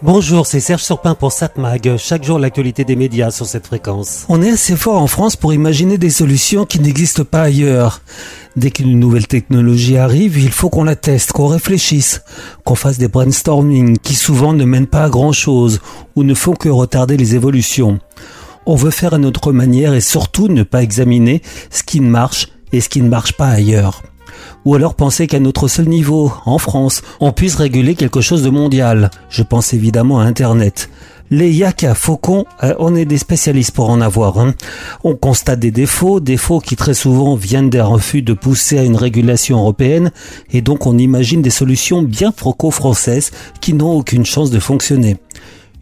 Bonjour, c'est Serge Surpin pour SatMag. Chaque jour, l'actualité des médias sur cette fréquence. On est assez fort en France pour imaginer des solutions qui n'existent pas ailleurs. Dès qu'une nouvelle technologie arrive, il faut qu'on la teste, qu'on réfléchisse, qu'on fasse des brainstorming qui souvent ne mènent pas à grand chose ou ne font que retarder les évolutions. On veut faire à notre manière et surtout ne pas examiner ce qui ne marche et ce qui ne marche pas ailleurs. Ou alors penser qu'à notre seul niveau, en France, on puisse réguler quelque chose de mondial. Je pense évidemment à Internet. Les yaka faucons, euh, on est des spécialistes pour en avoir. Hein. On constate des défauts, défauts qui très souvent viennent d'un refus de pousser à une régulation européenne, et donc on imagine des solutions bien franco-françaises qui n'ont aucune chance de fonctionner.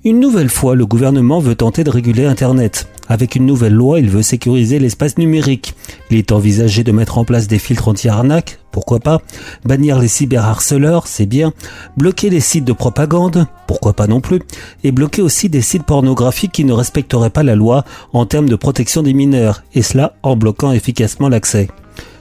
Une nouvelle fois, le gouvernement veut tenter de réguler Internet. Avec une nouvelle loi, il veut sécuriser l'espace numérique. Il est envisagé de mettre en place des filtres anti-arnaque, pourquoi pas. Bannir les cyberharceleurs, c'est bien. Bloquer les sites de propagande, pourquoi pas non plus. Et bloquer aussi des sites pornographiques qui ne respecteraient pas la loi en termes de protection des mineurs, et cela en bloquant efficacement l'accès.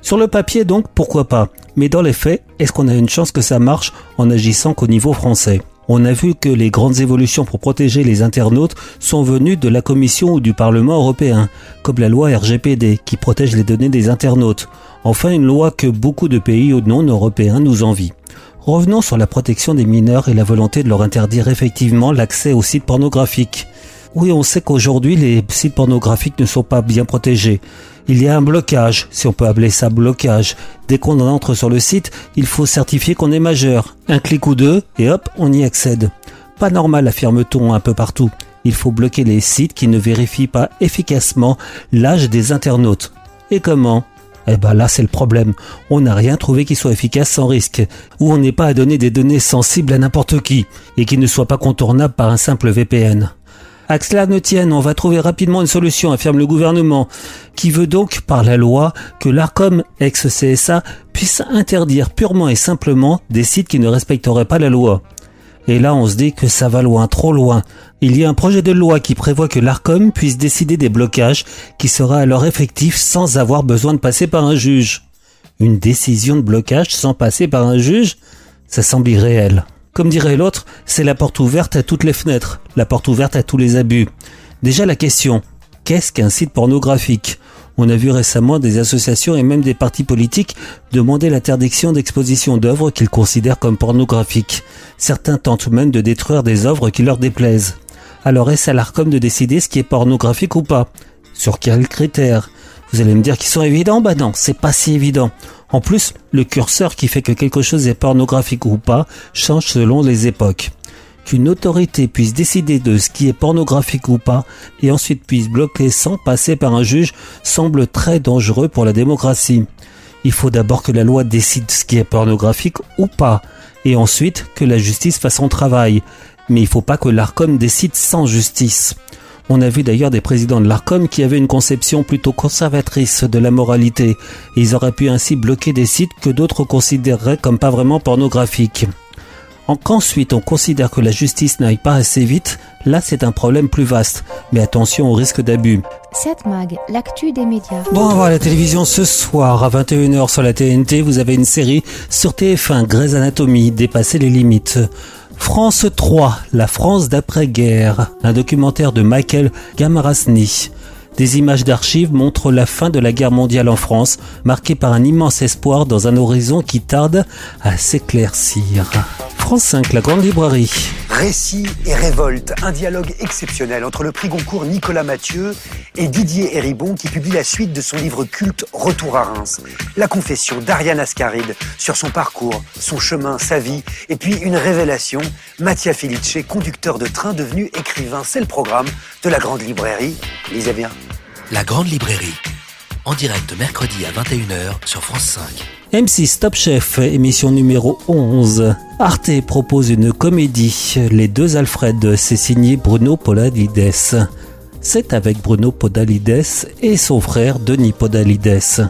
Sur le papier donc, pourquoi pas. Mais dans les faits, est-ce qu'on a une chance que ça marche en agissant qu'au niveau français? On a vu que les grandes évolutions pour protéger les internautes sont venues de la Commission ou du Parlement européen, comme la loi RGPD qui protège les données des internautes. Enfin, une loi que beaucoup de pays non européens nous envient. Revenons sur la protection des mineurs et la volonté de leur interdire effectivement l'accès aux sites pornographiques. Oui, on sait qu'aujourd'hui les sites pornographiques ne sont pas bien protégés il y a un blocage, si on peut appeler ça blocage. Dès qu'on entre sur le site, il faut certifier qu'on est majeur. Un clic ou deux, et hop, on y accède. Pas normal, affirme-t-on un peu partout. Il faut bloquer les sites qui ne vérifient pas efficacement l'âge des internautes. Et comment? Eh ben là, c'est le problème. On n'a rien trouvé qui soit efficace sans risque, ou on n'est pas à donner des données sensibles à n'importe qui, et qui ne soient pas contournables par un simple VPN. À ne tienne, on va trouver rapidement une solution, affirme le gouvernement, qui veut donc, par la loi, que l'ARCOM, ex-CSA, puisse interdire purement et simplement des sites qui ne respecteraient pas la loi. Et là, on se dit que ça va loin, trop loin. Il y a un projet de loi qui prévoit que l'ARCOM puisse décider des blocages qui sera alors effectif sans avoir besoin de passer par un juge. Une décision de blocage sans passer par un juge Ça semble irréel. Comme dirait l'autre, c'est la porte ouverte à toutes les fenêtres, la porte ouverte à tous les abus. Déjà la question, qu'est-ce qu'un site pornographique? On a vu récemment des associations et même des partis politiques demander l'interdiction d'exposition d'œuvres qu'ils considèrent comme pornographiques. Certains tentent même de détruire des œuvres qui leur déplaisent. Alors est-ce à l'ARCOM de décider ce qui est pornographique ou pas? Sur quels critères? Vous allez me dire qu'ils sont évidents? Bah non, c'est pas si évident. En plus, le curseur qui fait que quelque chose est pornographique ou pas change selon les époques. Qu'une autorité puisse décider de ce qui est pornographique ou pas et ensuite puisse bloquer sans passer par un juge semble très dangereux pour la démocratie. Il faut d'abord que la loi décide ce qui est pornographique ou pas et ensuite que la justice fasse son travail. Mais il ne faut pas que l'ARCOM décide sans justice. On a vu d'ailleurs des présidents de l'ARCOM qui avaient une conception plutôt conservatrice de la moralité. ils auraient pu ainsi bloquer des sites que d'autres considéreraient comme pas vraiment pornographiques. Qu'ensuite on considère que la justice n'aille pas assez vite, là c'est un problème plus vaste. Mais attention au risque d'abus. 7 Mag, l'actu des médias. Bon, on va la télévision ce soir à 21h sur la TNT. Vous avez une série sur TF1, Grey's Anatomy, dépasser les limites. France 3, la France d'après-guerre, un documentaire de Michael Gamarasny. Des images d'archives montrent la fin de la guerre mondiale en France, marquée par un immense espoir dans un horizon qui tarde à s'éclaircir. France 5, la grande librairie. Récit et révolte, un dialogue exceptionnel entre le prix Goncourt Nicolas Mathieu et Didier Héribon qui publie la suite de son livre culte Retour à Reims. La confession d'Ariane Ascaride sur son parcours, son chemin, sa vie et puis une révélation, Mattia Felice, conducteur de train devenu écrivain. C'est le programme de la grande librairie. Lisez bien. La grande librairie, en direct mercredi à 21h sur France 5. M6 Top Chef, émission numéro 11. Arte propose une comédie, Les deux Alfred, c'est signé Bruno Podalides. C'est avec Bruno Podalides et son frère Denis Podalides.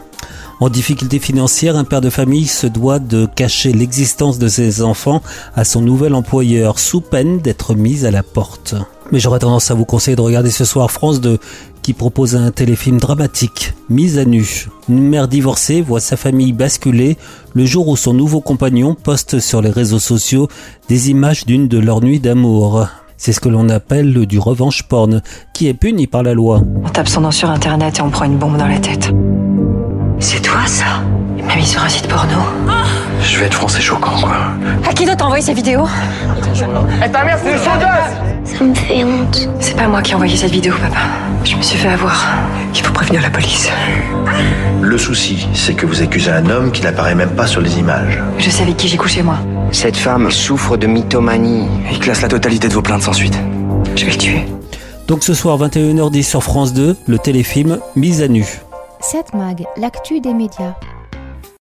En difficulté financière, un père de famille se doit de cacher l'existence de ses enfants à son nouvel employeur sous peine d'être mis à la porte. Mais j'aurais tendance à vous conseiller de regarder ce soir France 2 qui propose un téléfilm dramatique, Mise à nu. Une mère divorcée voit sa famille basculer le jour où son nouveau compagnon poste sur les réseaux sociaux des images d'une de leurs nuits d'amour. C'est ce que l'on appelle du revanche porn, qui est puni par la loi. On tape son nom sur internet et on prend une bombe dans la tête. C'est toi ça? Il m'a mis sur un site porno. Je vais être français choquant, quoi. À qui d'autre t'a envoyé ces vidéos Ça me fait honte. C'est pas moi qui ai envoyé cette vidéo, papa. Je me suis fait avoir. Il faut prévenir la police. Le souci, c'est que vous accusez un homme qui n'apparaît même pas sur les images. Je sais avec qui j'ai couché, moi. Cette femme souffre de mythomanie. Il classe la totalité de vos plaintes sans suite. Je vais le tuer. Donc ce soir 21h10 sur France 2, le téléfilm Mise à nu. 7 Mag, l'actu des médias.